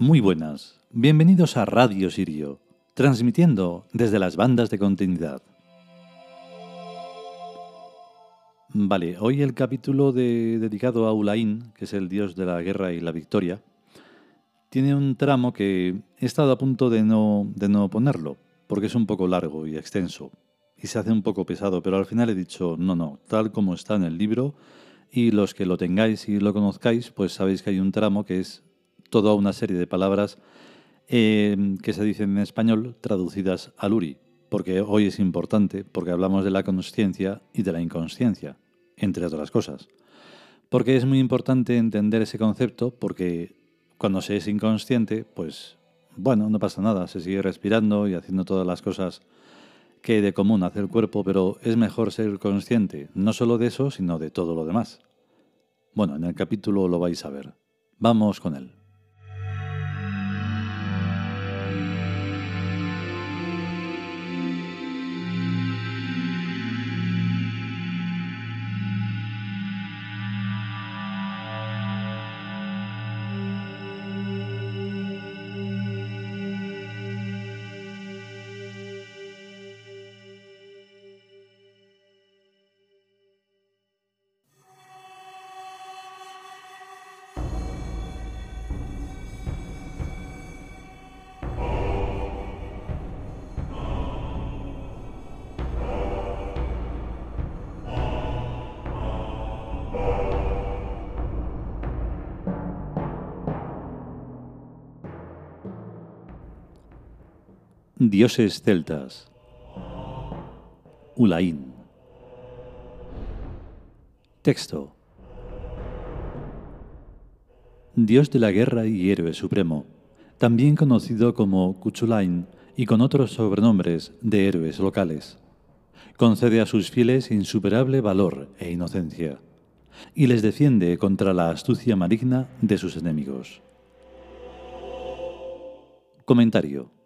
Muy buenas, bienvenidos a Radio Sirio, transmitiendo desde las bandas de continuidad. Vale, hoy el capítulo dedicado a Ulain, que es el dios de la guerra y la victoria, tiene un tramo que he estado a punto de no, de no ponerlo, porque es un poco largo y extenso, y se hace un poco pesado, pero al final he dicho, no, no, tal como está en el libro, y los que lo tengáis y lo conozcáis, pues sabéis que hay un tramo que es toda una serie de palabras eh, que se dicen en español traducidas al uri, porque hoy es importante, porque hablamos de la consciencia y de la inconsciencia, entre otras cosas. Porque es muy importante entender ese concepto, porque cuando se es inconsciente, pues bueno, no pasa nada, se sigue respirando y haciendo todas las cosas que de común hace el cuerpo, pero es mejor ser consciente, no solo de eso, sino de todo lo demás. Bueno, en el capítulo lo vais a ver. Vamos con él. Dioses celtas. Ulain. Texto. Dios de la guerra y héroe supremo, también conocido como Cuchulain y con otros sobrenombres de héroes locales. Concede a sus fieles insuperable valor e inocencia, y les defiende contra la astucia maligna de sus enemigos. Comentario.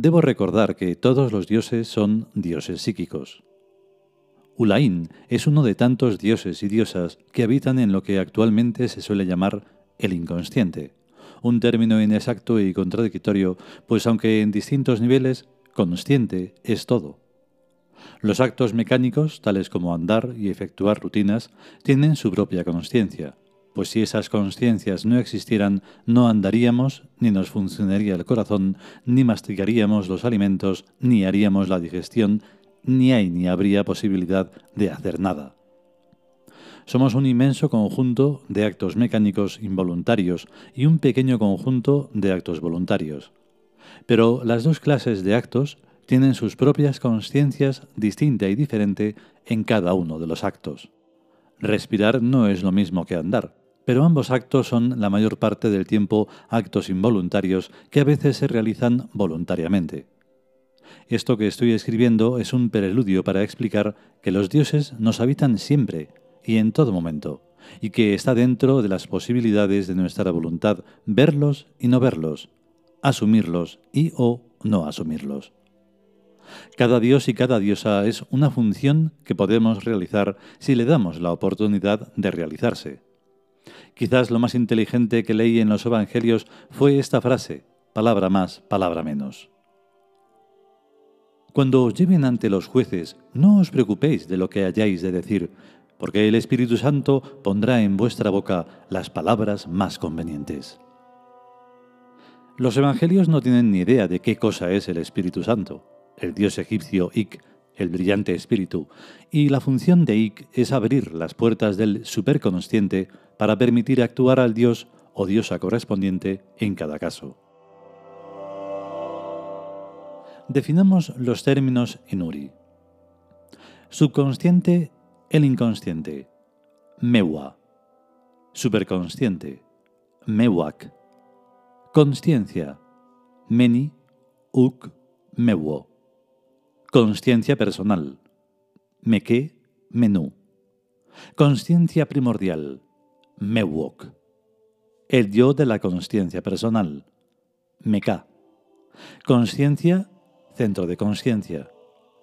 Debo recordar que todos los dioses son dioses psíquicos. Ulain es uno de tantos dioses y diosas que habitan en lo que actualmente se suele llamar el inconsciente, un término inexacto y contradictorio, pues aunque en distintos niveles, consciente es todo. Los actos mecánicos, tales como andar y efectuar rutinas, tienen su propia conciencia, pues si esas conciencias no existieran, no andaríamos, ni nos funcionaría el corazón, ni masticaríamos los alimentos, ni haríamos la digestión, ni hay ni habría posibilidad de hacer nada. Somos un inmenso conjunto de actos mecánicos involuntarios y un pequeño conjunto de actos voluntarios. Pero las dos clases de actos tienen sus propias conciencias distinta y diferente en cada uno de los actos. Respirar no es lo mismo que andar pero ambos actos son la mayor parte del tiempo actos involuntarios que a veces se realizan voluntariamente. Esto que estoy escribiendo es un preludio para explicar que los dioses nos habitan siempre y en todo momento, y que está dentro de las posibilidades de nuestra voluntad verlos y no verlos, asumirlos y o no asumirlos. Cada dios y cada diosa es una función que podemos realizar si le damos la oportunidad de realizarse. Quizás lo más inteligente que leí en los Evangelios fue esta frase, palabra más, palabra menos. Cuando os lleven ante los jueces, no os preocupéis de lo que hayáis de decir, porque el Espíritu Santo pondrá en vuestra boca las palabras más convenientes. Los Evangelios no tienen ni idea de qué cosa es el Espíritu Santo, el dios egipcio Ik, el brillante espíritu, y la función de Ik es abrir las puertas del superconsciente para permitir actuar al dios o diosa correspondiente en cada caso. Definamos los términos en Uri. Subconsciente, el inconsciente. Mewa. Superconsciente. Mewak. Consciencia. Meni, uk, mewo. Consciencia personal. Meke, menú. Consciencia primordial. Mewok. El yo de la consciencia personal. Meka. Consciencia, centro de consciencia.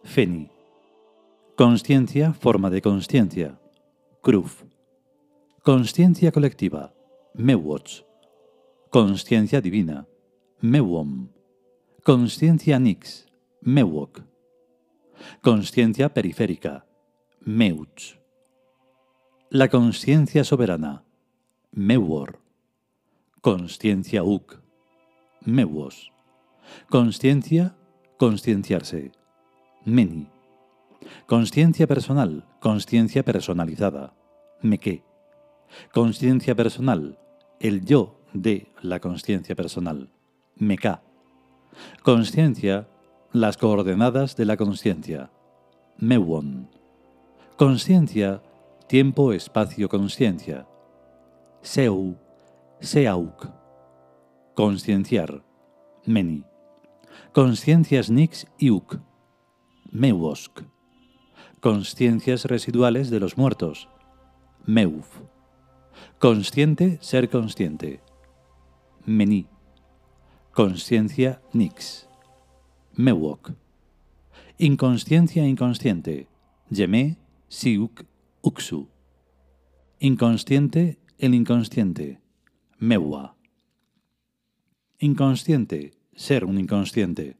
Feni. Consciencia, forma de consciencia. Kruf. Consciencia colectiva. Mewots. Consciencia divina, Mewom. Consciencia nix, Mewok. Consciencia periférica, Meuch. La consciencia soberana, Mewor. Consciencia uk, Mewos. Consciencia, conscienciarse, Meni. Consciencia personal, consciencia personalizada, Meke. Consciencia personal, el yo de la consciencia personal, Meka. Consciencia, las coordenadas de la consciencia, Mewon. Consciencia, tiempo, espacio, consciencia, Seu, Seauk. Conscienciar, Meni. Consciencias Nix y Uk, Mewosk. Consciencias residuales de los muertos, Meuf. Consciente, ser consciente, Meni. Consciencia Nix, Mewok. Inconsciencia inconsciente, Yeme, Siuk, Uksu. Inconsciente, el inconsciente, Mewa. Inconsciente, ser un inconsciente,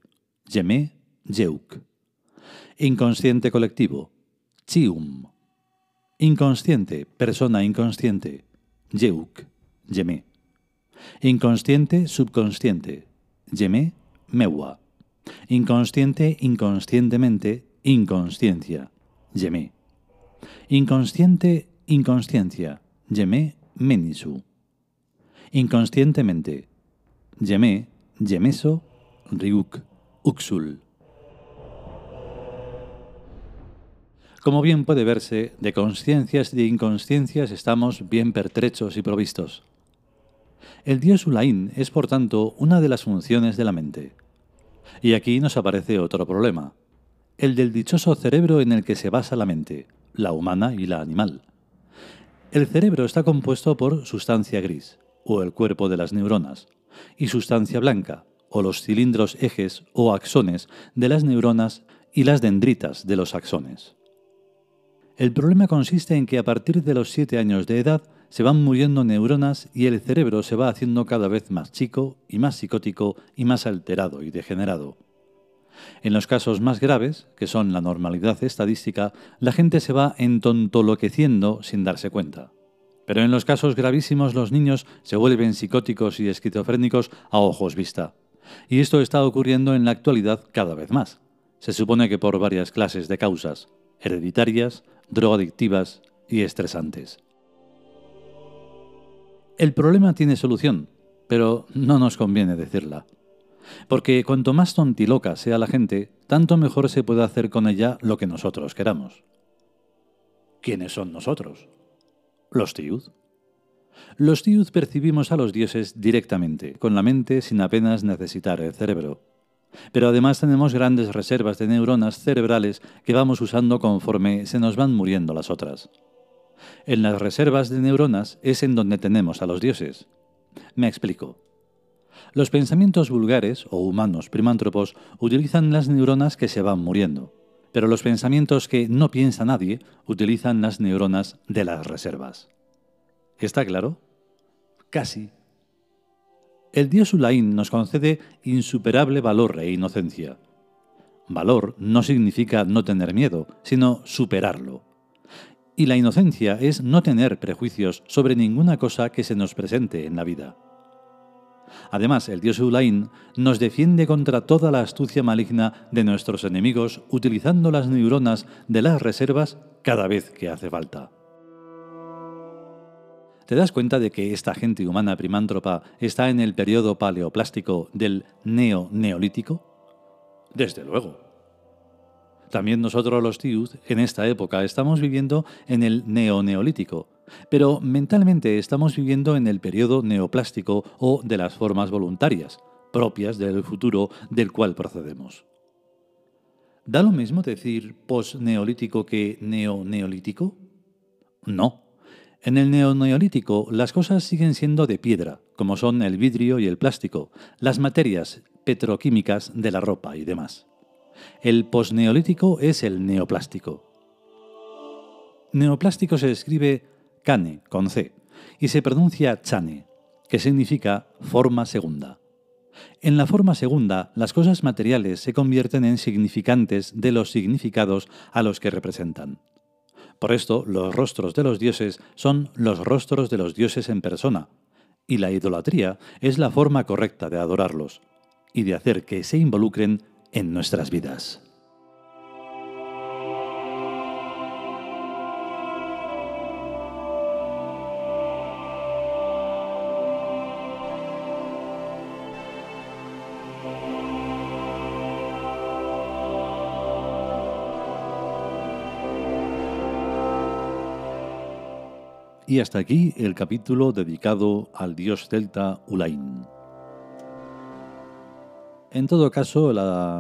Yeme, Yeuk. Inconsciente colectivo, Chium. Inconsciente, persona inconsciente, Yeuk, Yeme. Inconsciente, subconsciente, Yeme, Mewa. Inconsciente, inconscientemente, inconsciencia, Yeme. Inconsciente, inconsciencia, Yeme, Menisu. Inconscientemente, Yeme, Yemeso, Ryuk, Uxul. Como bien puede verse, de conciencias y de inconsciencias estamos bien pertrechos y provistos. El dios Ulain es, por tanto, una de las funciones de la mente. Y aquí nos aparece otro problema, el del dichoso cerebro en el que se basa la mente, la humana y la animal. El cerebro está compuesto por sustancia gris, o el cuerpo de las neuronas, y sustancia blanca, o los cilindros ejes o axones de las neuronas y las dendritas de los axones. El problema consiste en que a partir de los 7 años de edad se van muriendo neuronas y el cerebro se va haciendo cada vez más chico y más psicótico y más alterado y degenerado. En los casos más graves, que son la normalidad estadística, la gente se va entontoloqueciendo sin darse cuenta. Pero en los casos gravísimos los niños se vuelven psicóticos y esquizofrénicos a ojos vista. Y esto está ocurriendo en la actualidad cada vez más. Se supone que por varias clases de causas, hereditarias, drogadictivas y estresantes. El problema tiene solución, pero no nos conviene decirla. Porque cuanto más tontiloca sea la gente, tanto mejor se puede hacer con ella lo que nosotros queramos. ¿Quiénes son nosotros? Los tiud. Los tiud percibimos a los dioses directamente, con la mente sin apenas necesitar el cerebro. Pero además tenemos grandes reservas de neuronas cerebrales que vamos usando conforme se nos van muriendo las otras. En las reservas de neuronas es en donde tenemos a los dioses. Me explico. Los pensamientos vulgares o humanos primántropos utilizan las neuronas que se van muriendo, pero los pensamientos que no piensa nadie utilizan las neuronas de las reservas. ¿Está claro? Casi. El dios Ulain nos concede insuperable valor e inocencia. Valor no significa no tener miedo, sino superarlo. Y la inocencia es no tener prejuicios sobre ninguna cosa que se nos presente en la vida. Además, el dios Ulain nos defiende contra toda la astucia maligna de nuestros enemigos utilizando las neuronas de las reservas cada vez que hace falta. ¿Te das cuenta de que esta gente humana primántropa está en el periodo paleoplástico del neo-neolítico? Desde luego. También nosotros los Tiud, en esta época, estamos viviendo en el neo-neolítico, pero mentalmente estamos viviendo en el periodo neoplástico o de las formas voluntarias, propias del futuro del cual procedemos. ¿Da lo mismo decir post-neolítico que neo-neolítico? No. En el neoneolítico las cosas siguen siendo de piedra, como son el vidrio y el plástico, las materias petroquímicas de la ropa y demás. El posneolítico es el neoplástico. Neoplástico se escribe cane con C, y se pronuncia chane, que significa forma segunda. En la forma segunda, las cosas materiales se convierten en significantes de los significados a los que representan. Por esto, los rostros de los dioses son los rostros de los dioses en persona, y la idolatría es la forma correcta de adorarlos y de hacer que se involucren en nuestras vidas. Y hasta aquí el capítulo dedicado al dios celta Ulain. En todo caso,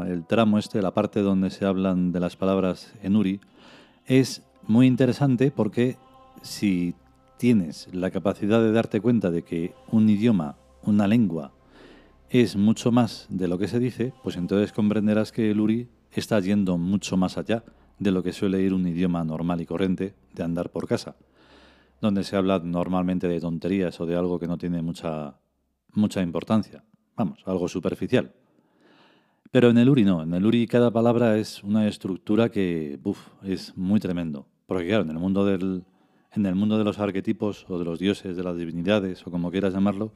el tramo este, la parte donde se hablan de las palabras en Uri, es muy interesante porque si tienes la capacidad de darte cuenta de que un idioma, una lengua, es mucho más de lo que se dice, pues entonces comprenderás que el Uri está yendo mucho más allá de lo que suele ir un idioma normal y corriente de andar por casa donde se habla normalmente de tonterías o de algo que no tiene mucha, mucha importancia. Vamos, algo superficial. Pero en el Uri no, en el Uri cada palabra es una estructura que uf, es muy tremendo. Porque claro, en el mundo del, en el mundo de los arquetipos o de los dioses, de las divinidades o como quieras llamarlo,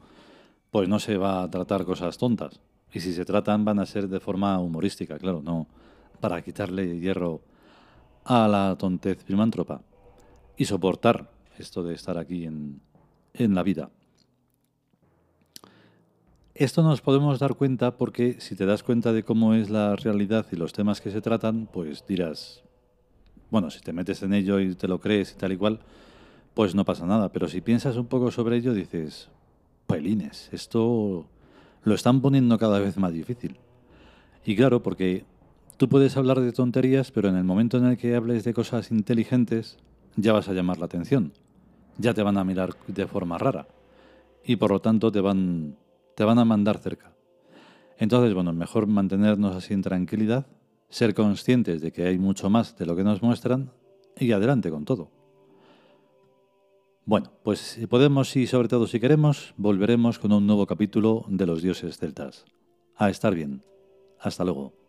pues no se va a tratar cosas tontas. Y si se tratan van a ser de forma humorística, claro, no para quitarle hierro a la tontez primántropa. Y soportar esto de estar aquí en, en la vida. Esto nos podemos dar cuenta porque si te das cuenta de cómo es la realidad y los temas que se tratan, pues dirás, bueno, si te metes en ello y te lo crees y tal y cual, pues no pasa nada. Pero si piensas un poco sobre ello, dices, pelines, esto lo están poniendo cada vez más difícil. Y claro, porque tú puedes hablar de tonterías, pero en el momento en el que hables de cosas inteligentes, ya vas a llamar la atención ya te van a mirar de forma rara y por lo tanto te van, te van a mandar cerca. Entonces, bueno, mejor mantenernos así en tranquilidad, ser conscientes de que hay mucho más de lo que nos muestran y adelante con todo. Bueno, pues si podemos y sobre todo si queremos, volveremos con un nuevo capítulo de los dioses celtas. A estar bien. Hasta luego.